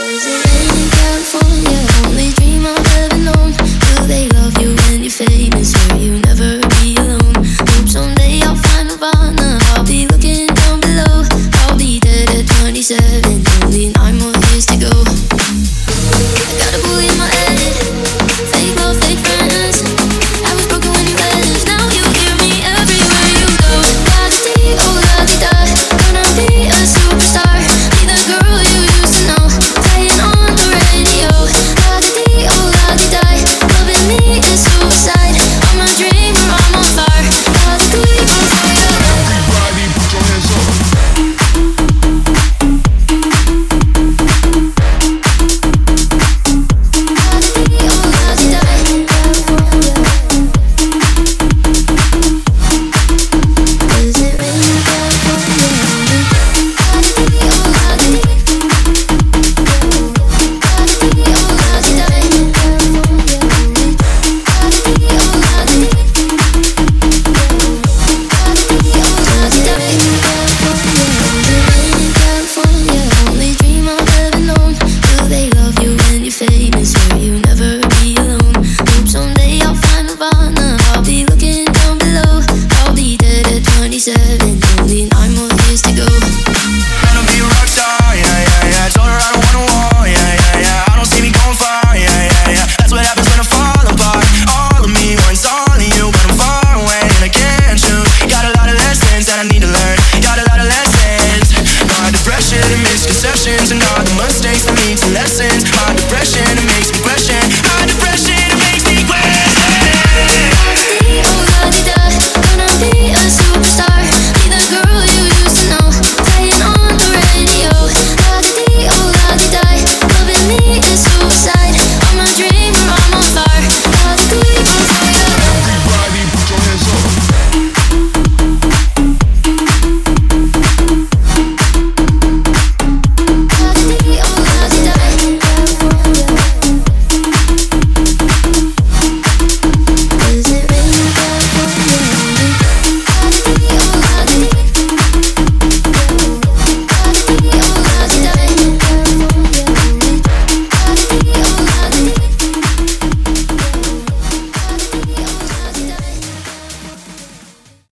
misconceptions and all the mistakes that lead to lessons. My depression